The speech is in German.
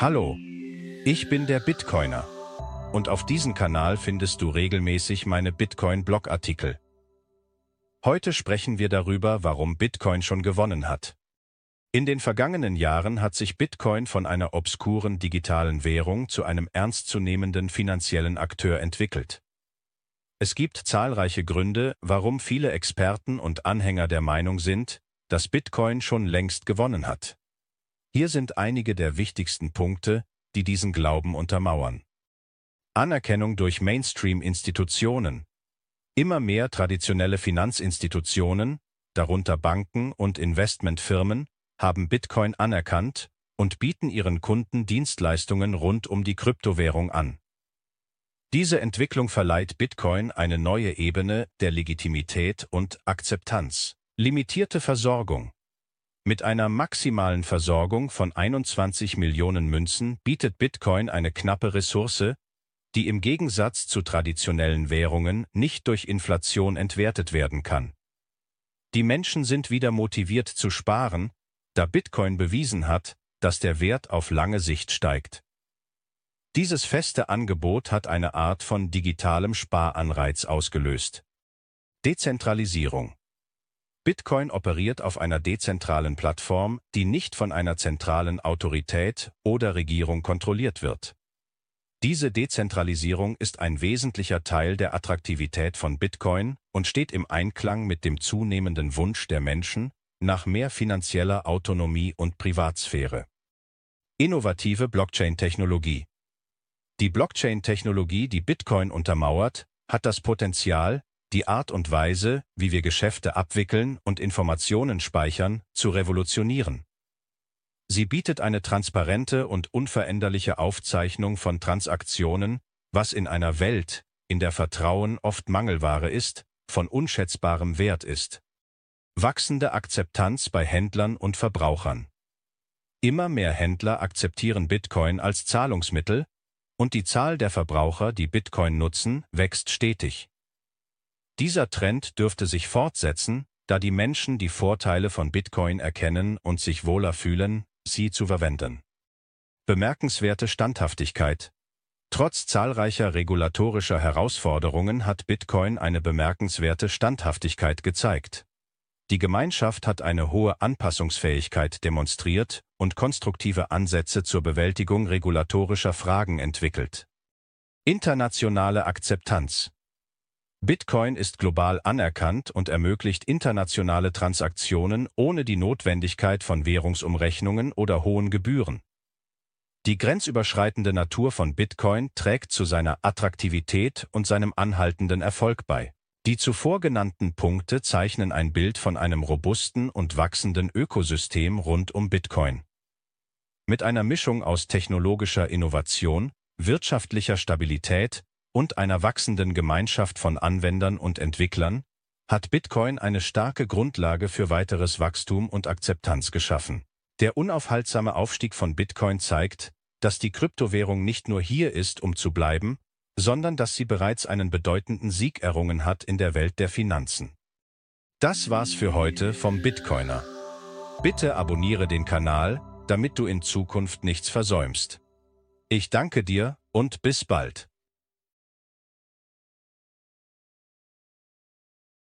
Hallo, ich bin der Bitcoiner. Und auf diesem Kanal findest du regelmäßig meine Bitcoin-Blogartikel. Heute sprechen wir darüber, warum Bitcoin schon gewonnen hat. In den vergangenen Jahren hat sich Bitcoin von einer obskuren digitalen Währung zu einem ernstzunehmenden finanziellen Akteur entwickelt. Es gibt zahlreiche Gründe, warum viele Experten und Anhänger der Meinung sind, dass Bitcoin schon längst gewonnen hat. Hier sind einige der wichtigsten Punkte, die diesen Glauben untermauern. Anerkennung durch Mainstream-Institutionen. Immer mehr traditionelle Finanzinstitutionen, darunter Banken und Investmentfirmen, haben Bitcoin anerkannt und bieten ihren Kunden Dienstleistungen rund um die Kryptowährung an. Diese Entwicklung verleiht Bitcoin eine neue Ebene der Legitimität und Akzeptanz. Limitierte Versorgung mit einer maximalen Versorgung von 21 Millionen Münzen bietet Bitcoin eine knappe Ressource, die im Gegensatz zu traditionellen Währungen nicht durch Inflation entwertet werden kann. Die Menschen sind wieder motiviert zu sparen, da Bitcoin bewiesen hat, dass der Wert auf lange Sicht steigt. Dieses feste Angebot hat eine Art von digitalem Sparanreiz ausgelöst. Dezentralisierung Bitcoin operiert auf einer dezentralen Plattform, die nicht von einer zentralen Autorität oder Regierung kontrolliert wird. Diese Dezentralisierung ist ein wesentlicher Teil der Attraktivität von Bitcoin und steht im Einklang mit dem zunehmenden Wunsch der Menschen nach mehr finanzieller Autonomie und Privatsphäre. Innovative Blockchain-Technologie Die Blockchain-Technologie, die Bitcoin untermauert, hat das Potenzial, die Art und Weise, wie wir Geschäfte abwickeln und Informationen speichern, zu revolutionieren. Sie bietet eine transparente und unveränderliche Aufzeichnung von Transaktionen, was in einer Welt, in der Vertrauen oft Mangelware ist, von unschätzbarem Wert ist. Wachsende Akzeptanz bei Händlern und Verbrauchern. Immer mehr Händler akzeptieren Bitcoin als Zahlungsmittel, und die Zahl der Verbraucher, die Bitcoin nutzen, wächst stetig. Dieser Trend dürfte sich fortsetzen, da die Menschen die Vorteile von Bitcoin erkennen und sich wohler fühlen, sie zu verwenden. Bemerkenswerte Standhaftigkeit. Trotz zahlreicher regulatorischer Herausforderungen hat Bitcoin eine bemerkenswerte Standhaftigkeit gezeigt. Die Gemeinschaft hat eine hohe Anpassungsfähigkeit demonstriert und konstruktive Ansätze zur Bewältigung regulatorischer Fragen entwickelt. Internationale Akzeptanz Bitcoin ist global anerkannt und ermöglicht internationale Transaktionen ohne die Notwendigkeit von Währungsumrechnungen oder hohen Gebühren. Die grenzüberschreitende Natur von Bitcoin trägt zu seiner Attraktivität und seinem anhaltenden Erfolg bei. Die zuvor genannten Punkte zeichnen ein Bild von einem robusten und wachsenden Ökosystem rund um Bitcoin. Mit einer Mischung aus technologischer Innovation, wirtschaftlicher Stabilität und einer wachsenden Gemeinschaft von Anwendern und Entwicklern, hat Bitcoin eine starke Grundlage für weiteres Wachstum und Akzeptanz geschaffen. Der unaufhaltsame Aufstieg von Bitcoin zeigt, dass die Kryptowährung nicht nur hier ist, um zu bleiben, sondern dass sie bereits einen bedeutenden Sieg errungen hat in der Welt der Finanzen. Das war's für heute vom Bitcoiner. Bitte abonniere den Kanal, damit du in Zukunft nichts versäumst. Ich danke dir und bis bald.